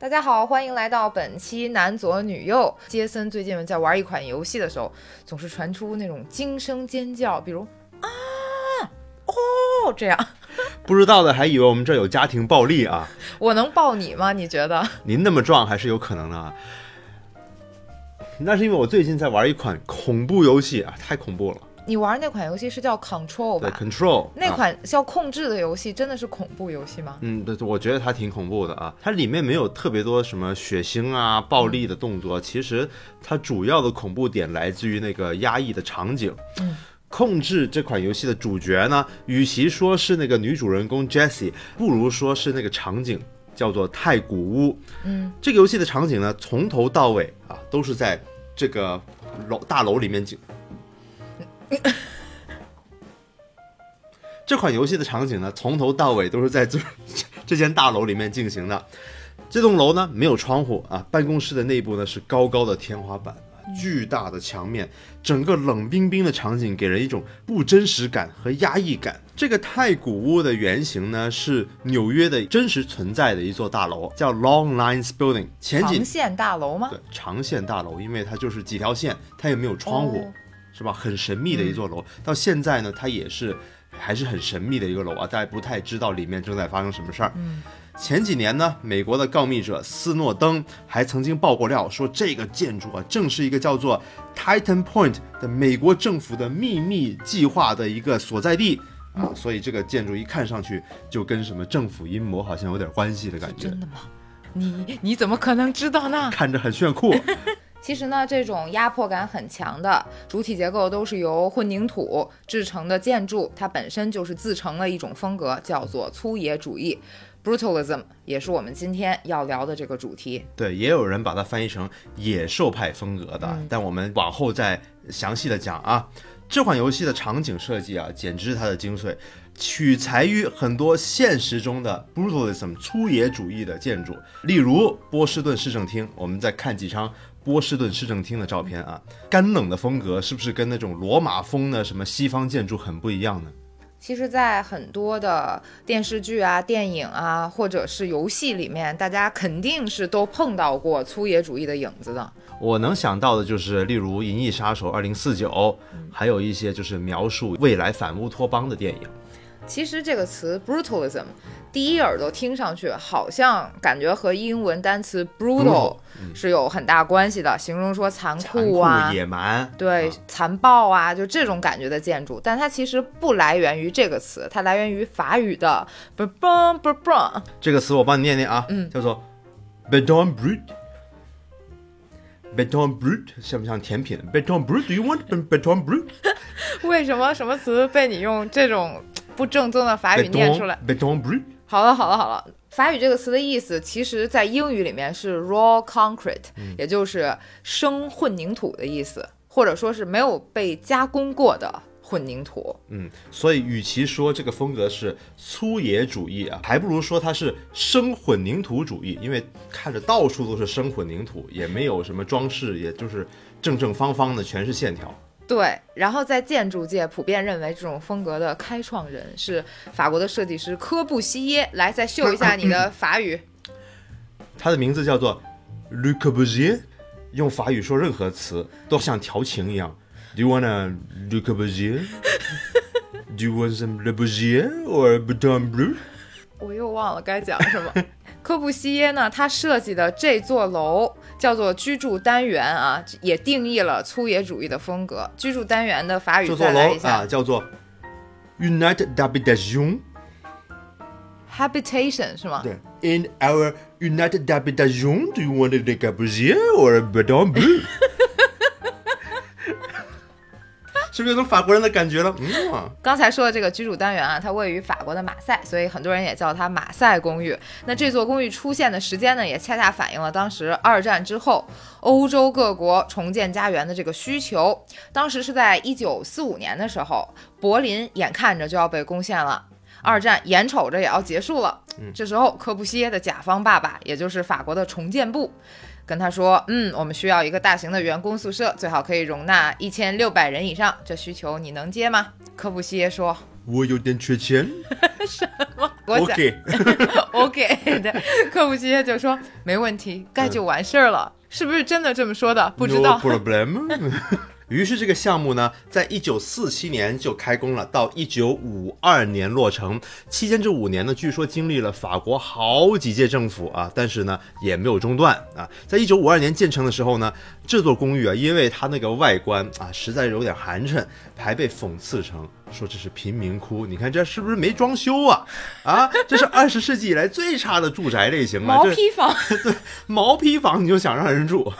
大家好，欢迎来到本期男左女右。杰森最近在玩一款游戏的时候，总是传出那种惊声尖叫，比如啊哦这样。不知道的还以为我们这有家庭暴力啊！我能抱你吗？你觉得？您那么壮还是有可能的啊。那是因为我最近在玩一款恐怖游戏啊，太恐怖了。你玩那款游戏是叫 Control 吧？Control 那款叫控制的游戏，真的是恐怖游戏吗？嗯，对，我觉得它挺恐怖的啊。它里面没有特别多什么血腥啊、暴力的动作，其实它主要的恐怖点来自于那个压抑的场景。嗯，控制这款游戏的主角呢，与其说是那个女主人公 Jessie，不如说是那个场景叫做太古屋。嗯，这个游戏的场景呢，从头到尾啊，都是在这个楼大楼里面景。这款游戏的场景呢，从头到尾都是在这这间大楼里面进行的。这栋楼呢没有窗户啊，办公室的内部呢是高高的天花板，巨大的墙面，整个冷冰冰的场景给人一种不真实感和压抑感。这个太古屋的原型呢是纽约的真实存在的一座大楼，叫 Long Lines Building。前长线大楼吗？对，长线大楼，因为它就是几条线，它也没有窗户。是吧？很神秘的一座楼，到现在呢，它也是还是很神秘的一个楼啊，大家不太知道里面正在发生什么事儿。嗯，前几年呢，美国的告密者斯诺登还曾经爆过料，说这个建筑啊，正是一个叫做 Titan Point 的美国政府的秘密计划的一个所在地啊，所以这个建筑一看上去就跟什么政府阴谋好像有点关系的感觉。真的吗？你你怎么可能知道呢？看着很炫酷。其实呢，这种压迫感很强的主体结构都是由混凝土制成的建筑，它本身就是自成了一种风格，叫做粗野主义 （brutalism），也是我们今天要聊的这个主题。对，也有人把它翻译成野兽派风格的，但我们往后再详细的讲啊。这款游戏的场景设计啊，简直是它的精髓，取材于很多现实中的 brutalism 粗野主义的建筑，例如波士顿市政厅。我们再看几张。波士顿市政厅的照片啊，干冷的风格是不是跟那种罗马风的什么西方建筑很不一样呢？其实，在很多的电视剧啊、电影啊，或者是游戏里面，大家肯定是都碰到过粗野主义的影子的。我能想到的就是，例如《银翼杀手二零四九》，还有一些就是描述未来反乌托邦的电影。其实这个词 brutalism，第一耳朵听上去好像感觉和英文单词 brutal 是有很大关系的，形容说残酷啊、野蛮，对，残暴啊，就这种感觉的建筑。但它其实不来源于这个词，它来源于法语的 b b o b b o 这个词我帮你念念啊，嗯，叫做 beton brut，beton brut 像不像甜品？beton brut，do you want beton brut？为什么什么词被你用这种？不正宗的法语念出来。好了好了好了，法语这个词的意思，其实在英语里面是 raw concrete，也就是生混凝土的意思，或者说是没有被加工过的混凝土。嗯，所以与其说这个风格是粗野主义啊，还不如说它是生混凝土主义，因为看着到处都是生混凝土，也没有什么装饰，也就是正正方方的，全是线条。对，然后在建筑界普遍认为这种风格的开创人是法国的设计师科布西耶。来，再秀一下你的法语。他的名字叫做 Le Corbusier。用法语说任何词都像调情一样。Do you wanna Le Corbusier？Do you want some Le Corbusier or b u t o n Bleu？我又忘了该讲什么。科布西耶呢，他设计的这座楼。叫做居住单元啊，也定义了粗野主义的风格。居住单元的法语再来一下啊，叫做 United Habitation。Habitation 是吗？对。In our United Habitation, do you want to take a b u s i e r or a Bedon Blue？是不是有种法国人的感觉了？嗯，刚才说的这个居住单元啊，它位于法国的马赛，所以很多人也叫它马赛公寓。那这座公寓出现的时间呢，也恰恰反映了当时二战之后欧洲各国重建家园的这个需求。当时是在一九四五年的时候，柏林眼看着就要被攻陷了，二战眼瞅着也要结束了。这时候，科布西耶的甲方爸爸，也就是法国的重建部。跟他说，嗯，我们需要一个大型的员工宿舍，最好可以容纳一千六百人以上。这需求你能接吗？科布西耶说，我有点缺钱。什么？我给 OK 的。科布西耶就说没问题，盖就完事儿了。是不是真的这么说的？不知道。No problem。于是这个项目呢，在一九四七年就开工了，到一九五二年落成。期间这五年呢，据说经历了法国好几届政府啊，但是呢也没有中断啊。在一九五二年建成的时候呢，这座公寓啊，因为它那个外观啊，实在有点寒碜，还被讽刺成说这是贫民窟。你看这是不是没装修啊？啊，这是二十世纪以来最差的住宅类型 了。毛坯房。对毛坯房你就想让人住？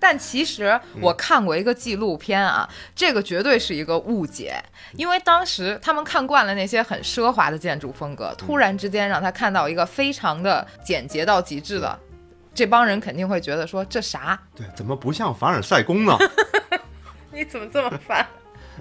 但其实我看过一个纪录片啊，这个绝对是一个误解，因为当时他们看惯了那些很奢华的建筑风格，突然之间让他看到一个非常的简洁到极致的，这帮人肯定会觉得说这啥？对，怎么不像凡尔赛宫呢？你怎么这么烦？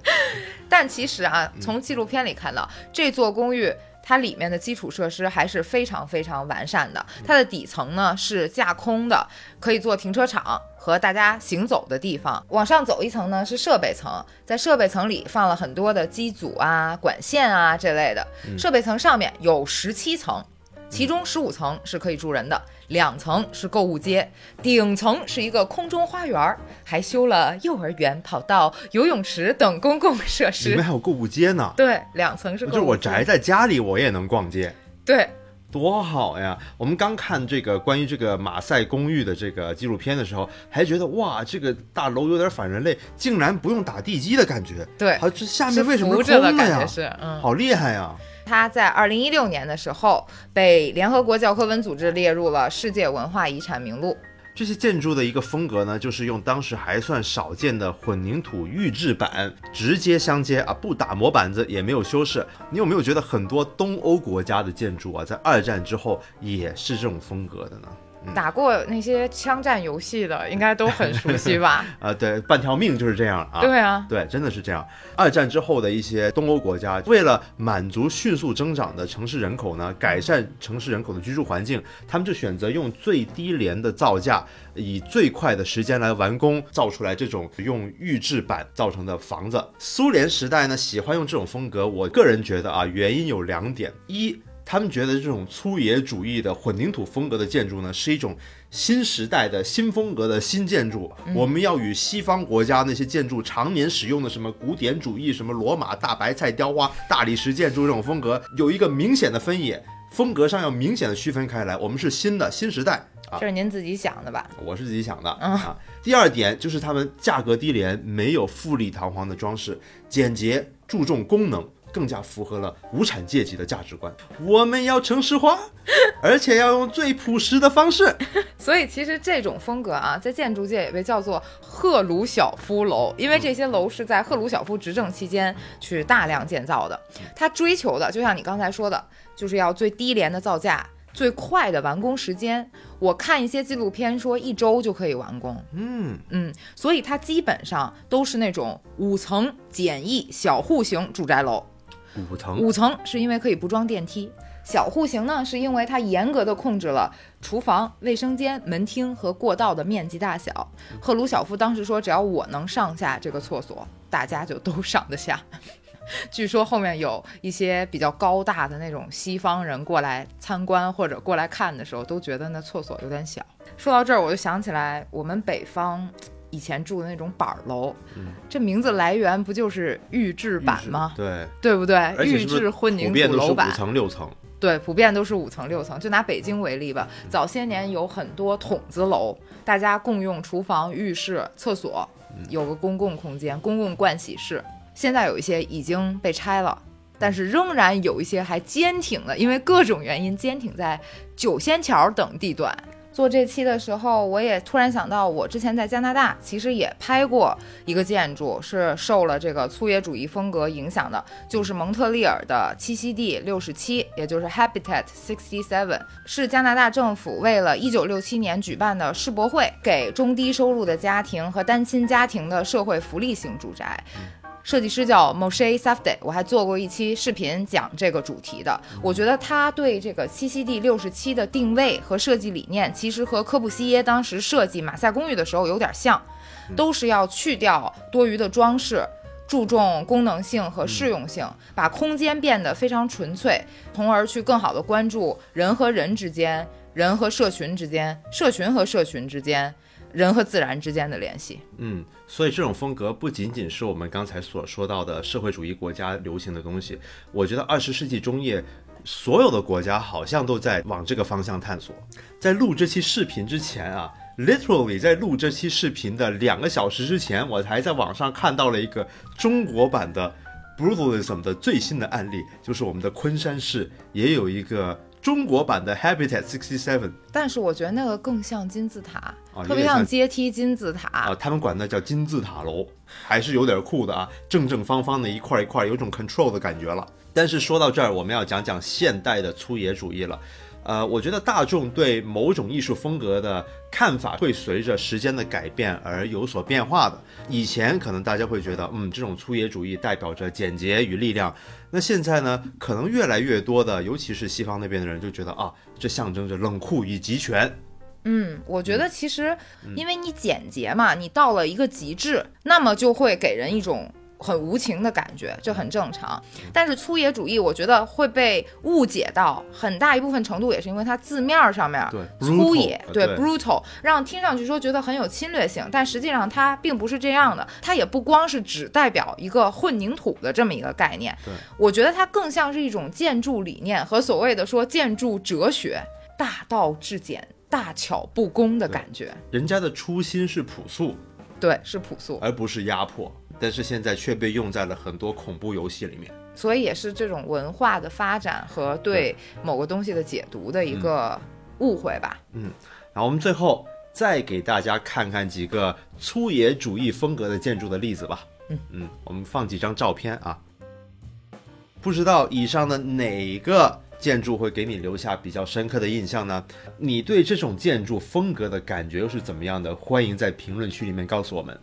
但其实啊，从纪录片里看到这座公寓。它里面的基础设施还是非常非常完善的。它的底层呢是架空的，可以做停车场和大家行走的地方。往上走一层呢是设备层，在设备层里放了很多的机组啊、管线啊这类的。设备层上面有十七层，其中十五层是可以住人的，两层是购物街，顶层是一个空中花园，还修了幼儿园、跑道、游泳池等公共设施里面。还有购物街呢。对，两层是购物街。就是我宅在家里，我也能逛街，对，多好呀！我们刚看这个关于这个马赛公寓的这个纪录片的时候，还觉得哇，这个大楼有点反人类，竟然不用打地基的感觉。对好，这下面为什么扶是空的呀着的感觉？是，嗯。好厉害呀！它在二零一六年的时候被联合国教科文组织列入了世界文化遗产名录。这些建筑的一个风格呢，就是用当时还算少见的混凝土预制板直接相接啊，不打磨板子，也没有修饰。你有没有觉得很多东欧国家的建筑啊，在二战之后也是这种风格的呢？打过那些枪战游戏的，应该都很熟悉吧？啊，对，半条命就是这样啊。对啊，对，真的是这样。二战之后的一些东欧国家，为了满足迅速增长的城市人口呢，改善城市人口的居住环境，他们就选择用最低廉的造价，以最快的时间来完工，造出来这种用预制板造成的房子。苏联时代呢，喜欢用这种风格，我个人觉得啊，原因有两点：一，他们觉得这种粗野主义的混凝土风格的建筑呢，是一种新时代的新风格的新建筑。我们要与西方国家那些建筑常年使用的什么古典主义、什么罗马大白菜雕花、大理石建筑这种风格，有一个明显的分野，风格上要明显的区分开来。我们是新的新时代啊这，是您自己想的吧？我是自己想的啊。第二点就是他们价格低廉，没有富丽堂皇的装饰，简洁，注重功能。更加符合了无产阶级的价值观。我们要城市化，而且要用最朴实的方式。所以其实这种风格啊，在建筑界也被叫做赫鲁晓夫楼，因为这些楼是在赫鲁晓夫执政期间去大量建造的。他追求的，就像你刚才说的，就是要最低廉的造价。最快的完工时间，我看一些纪录片说一周就可以完工。嗯嗯，所以它基本上都是那种五层简易小户型住宅楼。五层，五层是因为可以不装电梯，小户型呢是因为它严格的控制了厨房、卫生间、门厅和过道的面积大小。赫鲁晓夫当时说，只要我能上下这个厕所，大家就都上得下。据说后面有一些比较高大的那种西方人过来参观或者过来看的时候，都觉得那厕所有点小。说到这儿，我就想起来我们北方以前住的那种板儿楼，这名字来源不就是预制板吗？对，对不对？预制混凝普遍都是五土楼板，层六层。对，普遍都是五层六层。就拿北京为例吧，早些年有很多筒子楼，大家共用厨房、浴室、厕所，有个公共空间、公共盥洗室。现在有一些已经被拆了，但是仍然有一些还坚挺的，因为各种原因坚挺在九仙桥等地段。做这期的时候，我也突然想到，我之前在加拿大其实也拍过一个建筑，是受了这个粗野主义风格影响的，就是蒙特利尔的栖息地六十七，也就是 Habitat Sixty Seven，是加拿大政府为了一九六七年举办的世博会，给中低收入的家庭和单亲家庭的社会福利型住宅。设计师叫 Moshe Safdie，我还做过一期视频讲这个主题的。我觉得他对这个栖息地六十七的定位和设计理念，其实和科布西耶当时设计马赛公寓的时候有点像，都是要去掉多余的装饰，注重功能性和适用性，把空间变得非常纯粹，从而去更好的关注人和人之间、人和社群之间、社群和社群之间、人和自然之间的联系。嗯，所以这种风格不仅仅是我们刚才所说到的社会主义国家流行的东西，我觉得二十世纪中叶。所有的国家好像都在往这个方向探索。在录这期视频之前啊，literally 在录这期视频的两个小时之前，我还在网上看到了一个中国版的 brutalism 的最新的案例，就是我们的昆山市也有一个中国版的 Habitat Sixty Seven。但是我觉得那个更像金字塔，啊特别像阶梯金字塔。啊，他们管那叫金字塔楼，还是有点酷的啊，正正方方的一块一块，有种 control 的感觉了。但是说到这儿，我们要讲讲现代的粗野主义了。呃，我觉得大众对某种艺术风格的看法会随着时间的改变而有所变化的。以前可能大家会觉得，嗯，这种粗野主义代表着简洁与力量。那现在呢，可能越来越多的，尤其是西方那边的人就觉得啊，这象征着冷酷与集权。嗯，我觉得其实因为你简洁嘛，你到了一个极致，那么就会给人一种。很无情的感觉，这很正常。但是粗野主义，我觉得会被误解到很大一部分程度，也是因为它字面上面粗野，对 brutal，让听上去说觉得很有侵略性，但实际上它并不是这样的。它也不光是只代表一个混凝土的这么一个概念，我觉得它更像是一种建筑理念和所谓的说建筑哲学，大道至简，大巧不工的感觉。人家的初心是朴素，对，是朴素，而不是压迫。但是现在却被用在了很多恐怖游戏里面，所以也是这种文化的发展和对某个东西的解读的一个误会吧。嗯，然后我们最后再给大家看看几个粗野主义风格的建筑的例子吧。嗯嗯，我们放几张照片啊。不知道以上的哪个建筑会给你留下比较深刻的印象呢？你对这种建筑风格的感觉又是怎么样的？欢迎在评论区里面告诉我们。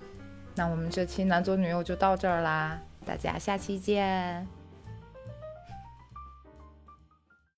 那我们这期男左女右就到这儿啦，大家下期见。